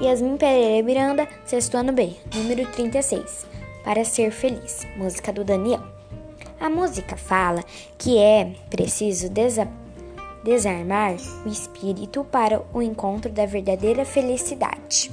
Yasmin Pereira Miranda, sexto ano B, número 36. Para ser feliz, música do Daniel. A música fala que é preciso desarmar o espírito para o encontro da verdadeira felicidade.